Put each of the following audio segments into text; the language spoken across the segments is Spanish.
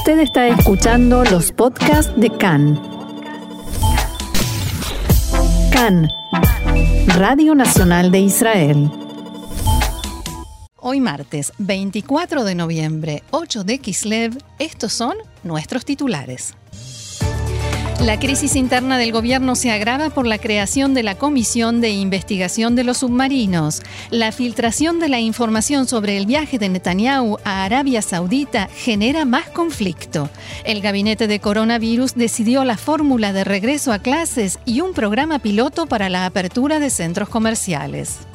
Usted está escuchando los podcasts de CAN. CAN, Radio Nacional de Israel. Hoy martes 24 de noviembre, 8 de Kislev, estos son nuestros titulares. La crisis interna del gobierno se agrava por la creación de la Comisión de Investigación de los Submarinos. La filtración de la información sobre el viaje de Netanyahu a Arabia Saudita genera más conflicto. El gabinete de coronavirus decidió la fórmula de regreso a clases y un programa piloto para la apertura de centros comerciales.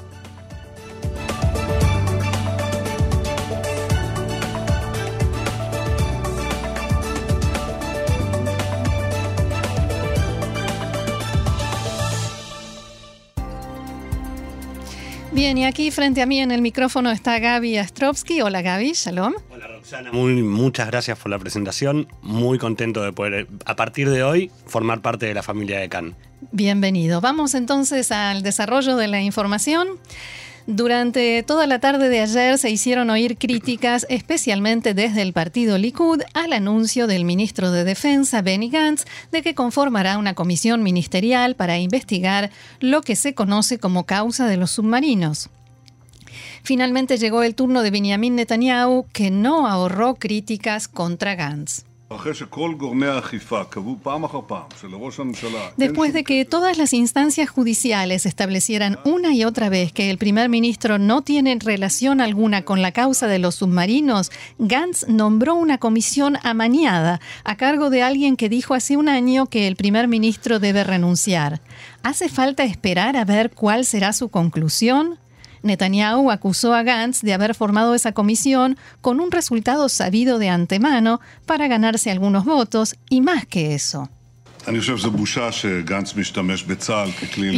Bien, y aquí frente a mí en el micrófono está Gaby Astrovsky. Hola Gaby, shalom. Hola Roxana, muy, muchas gracias por la presentación. Muy contento de poder, a partir de hoy, formar parte de la familia de CAN. Bienvenido. Vamos entonces al desarrollo de la información. Durante toda la tarde de ayer se hicieron oír críticas, especialmente desde el partido Likud, al anuncio del ministro de Defensa, Benny Gantz, de que conformará una comisión ministerial para investigar lo que se conoce como causa de los submarinos. Finalmente llegó el turno de Benjamin Netanyahu, que no ahorró críticas contra Gantz. Después de que todas las instancias judiciales establecieran una y otra vez que el primer ministro no tiene relación alguna con la causa de los submarinos, Gantz nombró una comisión amañada a cargo de alguien que dijo hace un año que el primer ministro debe renunciar. ¿Hace falta esperar a ver cuál será su conclusión? Netanyahu acusó a Gantz de haber formado esa comisión con un resultado sabido de antemano para ganarse algunos votos y más que eso.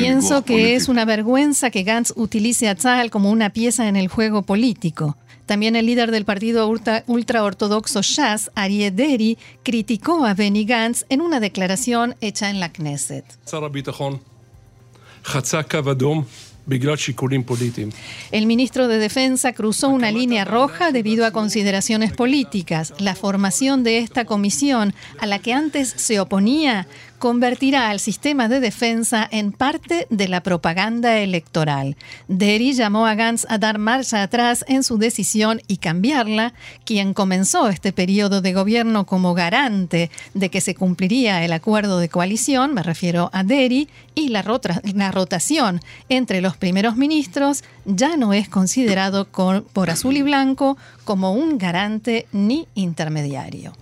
Pienso que es una vergüenza que Gantz utilice a Tzal como una pieza en el juego político. También el líder del partido ultraortodoxo Shas, Arieh Deri, criticó a Benny Gantz en una declaración hecha en la Knesset. El ministro de Defensa cruzó una línea roja debido a consideraciones políticas. La formación de esta comisión, a la que antes se oponía, convertirá al sistema de defensa en parte de la propaganda electoral. Derry llamó a Gantz a dar marcha atrás en su decisión y cambiarla, quien comenzó este periodo de gobierno como garante de que se cumpliría el acuerdo de coalición, me refiero a Derry, y la, la rotación entre los primeros ministros ya no es considerado por azul y blanco como un garante ni intermediario.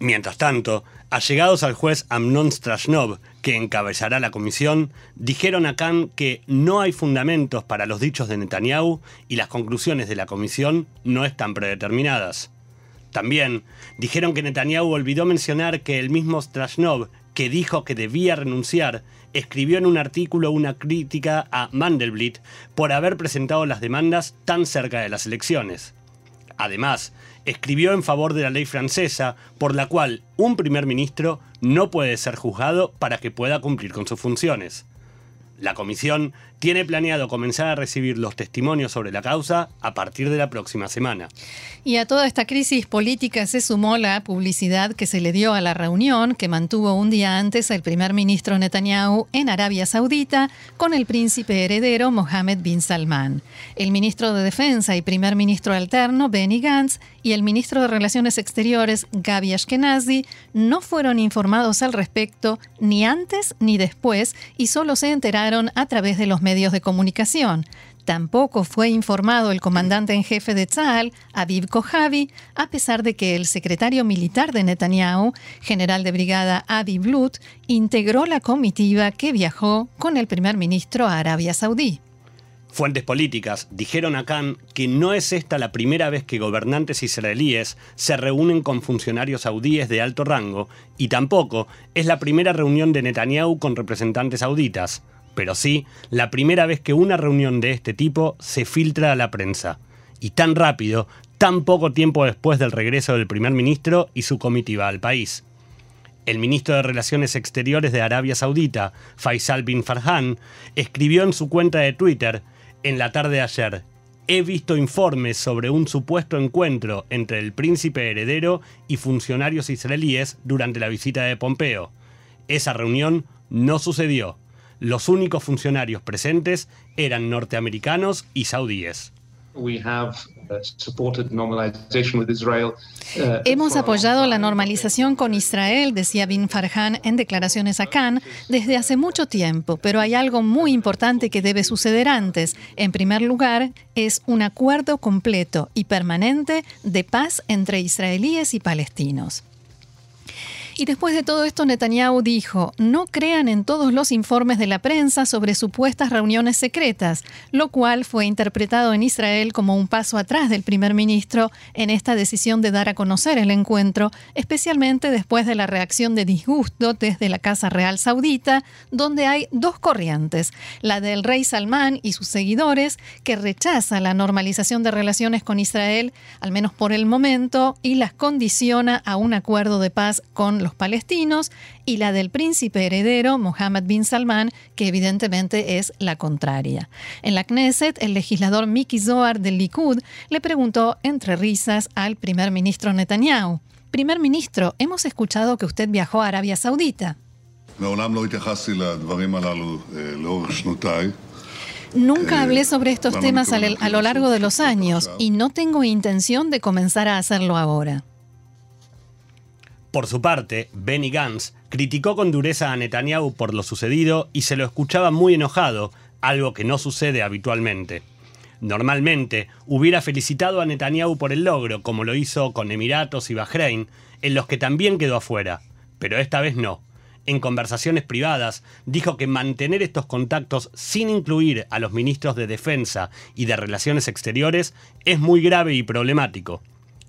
Mientras tanto, allegados al juez Amnon Strashnov, que encabezará la comisión, dijeron a Khan que no hay fundamentos para los dichos de Netanyahu y las conclusiones de la comisión no están predeterminadas. También dijeron que Netanyahu olvidó mencionar que el mismo Strashnov, que dijo que debía renunciar, escribió en un artículo una crítica a Mandelblit por haber presentado las demandas tan cerca de las elecciones. Además, escribió en favor de la ley francesa por la cual un primer ministro no puede ser juzgado para que pueda cumplir con sus funciones. La comisión tiene planeado comenzar a recibir los testimonios sobre la causa a partir de la próxima semana. Y a toda esta crisis política se sumó la publicidad que se le dio a la reunión que mantuvo un día antes el primer ministro Netanyahu en Arabia Saudita con el príncipe heredero Mohammed bin Salman. El ministro de Defensa y primer ministro alterno Benny Gantz y el ministro de Relaciones Exteriores Gaby Ashkenazi no fueron informados al respecto ni antes ni después y solo se enteraron a través de los medios de comunicación. Tampoco fue informado el comandante en jefe de Tzal, Aviv Kojavi, a pesar de que el secretario militar de Netanyahu, general de brigada Aviv Lut, integró la comitiva que viajó con el primer ministro a Arabia Saudí. Fuentes políticas dijeron a Khan que no es esta la primera vez que gobernantes israelíes se reúnen con funcionarios saudíes de alto rango y tampoco es la primera reunión de Netanyahu con representantes sauditas pero sí la primera vez que una reunión de este tipo se filtra a la prensa. Y tan rápido, tan poco tiempo después del regreso del primer ministro y su comitiva al país. El ministro de Relaciones Exteriores de Arabia Saudita, Faisal bin Farhan, escribió en su cuenta de Twitter en la tarde de ayer, he visto informes sobre un supuesto encuentro entre el príncipe heredero y funcionarios israelíes durante la visita de Pompeo. Esa reunión no sucedió. Los únicos funcionarios presentes eran norteamericanos y saudíes. Hemos apoyado la normalización con Israel, decía Bin Farhan en declaraciones a Cannes, desde hace mucho tiempo, pero hay algo muy importante que debe suceder antes. En primer lugar, es un acuerdo completo y permanente de paz entre israelíes y palestinos. Y después de todo esto, Netanyahu dijo, no crean en todos los informes de la prensa sobre supuestas reuniones secretas, lo cual fue interpretado en Israel como un paso atrás del primer ministro en esta decisión de dar a conocer el encuentro, especialmente después de la reacción de disgusto desde la Casa Real Saudita, donde hay dos corrientes, la del rey Salmán y sus seguidores, que rechaza la normalización de relaciones con Israel, al menos por el momento, y las condiciona a un acuerdo de paz con los palestinos, y la del príncipe heredero Mohammed bin Salman, que evidentemente es la contraria. En la Knesset, el legislador Miki Zohar del Likud le preguntó entre risas al primer ministro Netanyahu. Primer ministro, hemos escuchado que usted viajó a Arabia Saudita. Nunca hablé sobre estos temas a lo largo de los años y no tengo intención de comenzar a hacerlo ahora. Por su parte, Benny Gantz criticó con dureza a Netanyahu por lo sucedido y se lo escuchaba muy enojado, algo que no sucede habitualmente. Normalmente hubiera felicitado a Netanyahu por el logro, como lo hizo con Emiratos y Bahrein, en los que también quedó afuera, pero esta vez no. En conversaciones privadas dijo que mantener estos contactos sin incluir a los ministros de Defensa y de Relaciones Exteriores es muy grave y problemático.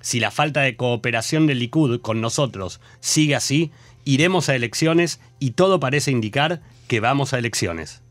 Si la falta de cooperación del Likud con nosotros sigue así, iremos a elecciones y todo parece indicar que vamos a elecciones.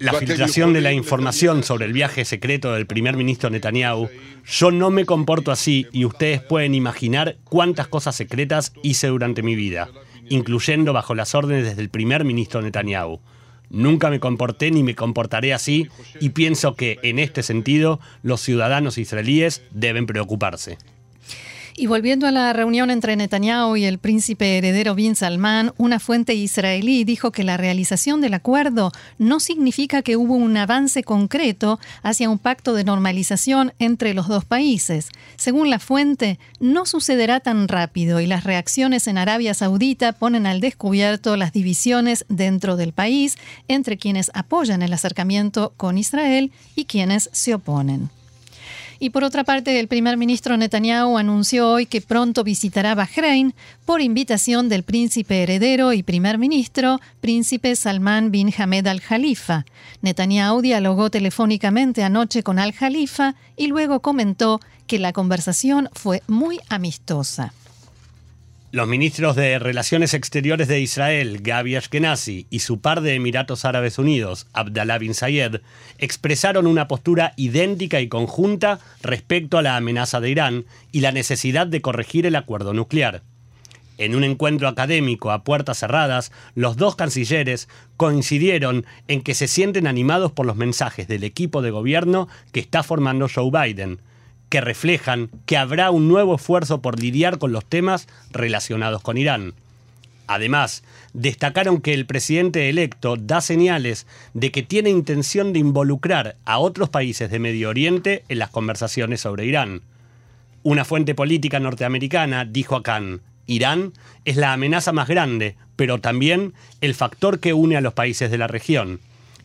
La filtración de la información sobre el viaje secreto del primer ministro Netanyahu, yo no me comporto así y ustedes pueden imaginar cuántas cosas secretas hice durante mi vida incluyendo bajo las órdenes del primer ministro Netanyahu. Nunca me comporté ni me comportaré así y pienso que en este sentido los ciudadanos israelíes deben preocuparse. Y volviendo a la reunión entre Netanyahu y el príncipe heredero bin Salman, una fuente israelí dijo que la realización del acuerdo no significa que hubo un avance concreto hacia un pacto de normalización entre los dos países. Según la fuente, no sucederá tan rápido y las reacciones en Arabia Saudita ponen al descubierto las divisiones dentro del país entre quienes apoyan el acercamiento con Israel y quienes se oponen. Y por otra parte, el primer ministro Netanyahu anunció hoy que pronto visitará Bahrein por invitación del príncipe heredero y primer ministro, príncipe Salman bin Hamed al-Khalifa. Netanyahu dialogó telefónicamente anoche con al-Khalifa y luego comentó que la conversación fue muy amistosa. Los ministros de Relaciones Exteriores de Israel, Gabi Ashkenazi, y su par de Emiratos Árabes Unidos, Abdallah bin Zayed, expresaron una postura idéntica y conjunta respecto a la amenaza de Irán y la necesidad de corregir el acuerdo nuclear. En un encuentro académico a puertas cerradas, los dos cancilleres coincidieron en que se sienten animados por los mensajes del equipo de gobierno que está formando Joe Biden, que reflejan que habrá un nuevo esfuerzo por lidiar con los temas relacionados con Irán. Además, destacaron que el presidente electo da señales de que tiene intención de involucrar a otros países de Medio Oriente en las conversaciones sobre Irán. Una fuente política norteamericana dijo a Khan, Irán es la amenaza más grande, pero también el factor que une a los países de la región.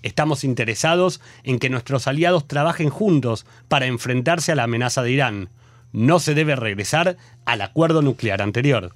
Estamos interesados en que nuestros aliados trabajen juntos para enfrentarse a la amenaza de Irán. No se debe regresar al acuerdo nuclear anterior.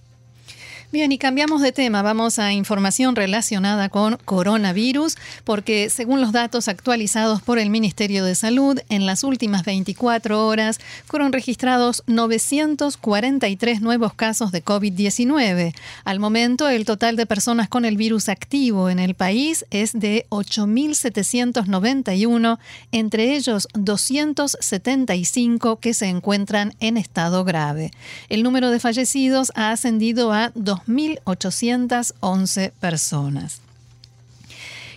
Bien, y cambiamos de tema. Vamos a información relacionada con coronavirus, porque según los datos actualizados por el Ministerio de Salud, en las últimas 24 horas fueron registrados 943 nuevos casos de COVID-19. Al momento, el total de personas con el virus activo en el país es de 8.791, entre ellos 275 que se encuentran en estado grave. El número de fallecidos ha ascendido a 2 2.811 personas.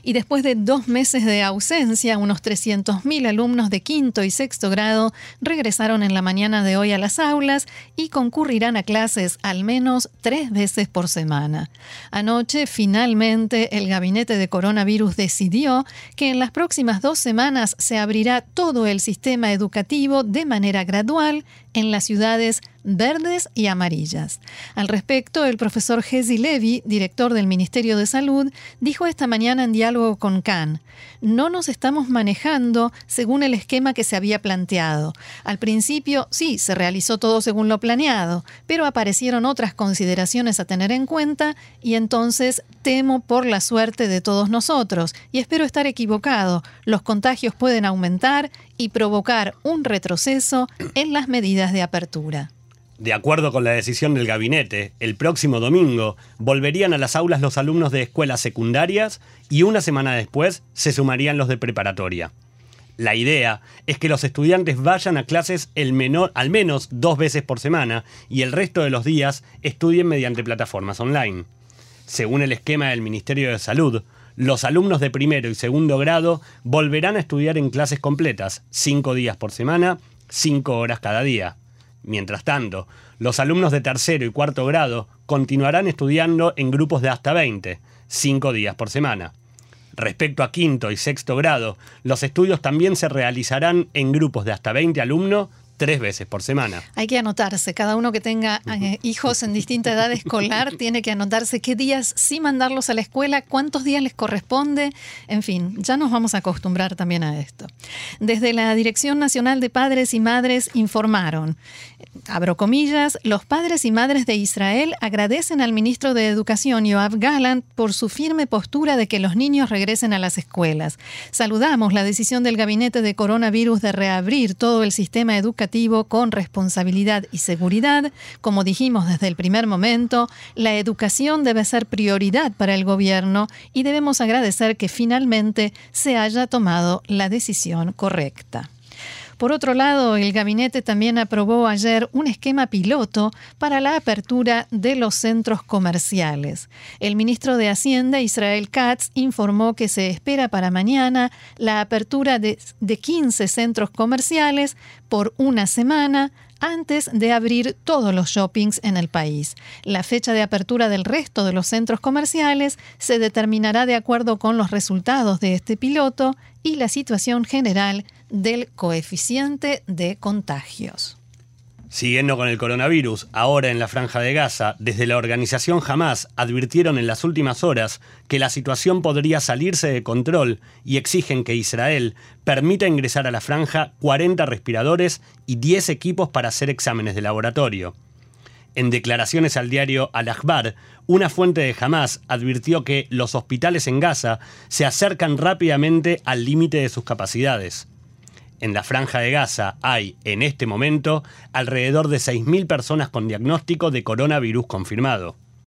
Y después de dos meses de ausencia, unos 300.000 alumnos de quinto y sexto grado regresaron en la mañana de hoy a las aulas y concurrirán a clases al menos tres veces por semana. Anoche, finalmente, el gabinete de coronavirus decidió que en las próximas dos semanas se abrirá todo el sistema educativo de manera gradual en las ciudades verdes y amarillas. Al respecto, el profesor Gezi Levy, director del Ministerio de Salud, dijo esta mañana en diálogo con Khan, no nos estamos manejando según el esquema que se había planteado. Al principio, sí, se realizó todo según lo planeado, pero aparecieron otras consideraciones a tener en cuenta y entonces temo por la suerte de todos nosotros y espero estar equivocado. Los contagios pueden aumentar y provocar un retroceso en las medidas de apertura. De acuerdo con la decisión del gabinete, el próximo domingo volverían a las aulas los alumnos de escuelas secundarias y una semana después se sumarían los de preparatoria. La idea es que los estudiantes vayan a clases al menos dos veces por semana y el resto de los días estudien mediante plataformas online. Según el esquema del Ministerio de Salud, los alumnos de primero y segundo grado volverán a estudiar en clases completas, cinco días por semana, cinco horas cada día. Mientras tanto, los alumnos de tercero y cuarto grado continuarán estudiando en grupos de hasta 20, cinco días por semana. Respecto a quinto y sexto grado, los estudios también se realizarán en grupos de hasta 20 alumnos tres veces por semana. Hay que anotarse, cada uno que tenga eh, hijos en distinta edad escolar tiene que anotarse qué días sí mandarlos a la escuela, cuántos días les corresponde, en fin, ya nos vamos a acostumbrar también a esto. Desde la Dirección Nacional de Padres y Madres informaron, abro comillas, los padres y madres de Israel agradecen al ministro de Educación, Yoav Gallant, por su firme postura de que los niños regresen a las escuelas. Saludamos la decisión del gabinete de coronavirus de reabrir todo el sistema educativo con responsabilidad y seguridad. Como dijimos desde el primer momento, la educación debe ser prioridad para el gobierno y debemos agradecer que finalmente se haya tomado la decisión correcta. Por otro lado, el gabinete también aprobó ayer un esquema piloto para la apertura de los centros comerciales. El ministro de Hacienda, Israel Katz, informó que se espera para mañana la apertura de, 15 centros comerciales por una semana antes de abrir todos los shoppings en el país. La fecha de apertura del resto de los centros comerciales se determinará de acuerdo con los resultados de este piloto y la situación general del coeficiente de contagios. Siguiendo con el coronavirus, ahora en la franja de Gaza, desde la organización Hamas advirtieron en las últimas horas que la situación podría salirse de control y exigen que Israel permita ingresar a la franja 40 respiradores y 10 equipos para hacer exámenes de laboratorio. En declaraciones al diario Al-Akhbar, una fuente de Hamas advirtió que los hospitales en Gaza se acercan rápidamente al límite de sus capacidades. En la franja de Gaza hay, en este momento, alrededor de 6.000 personas con diagnóstico de coronavirus confirmado.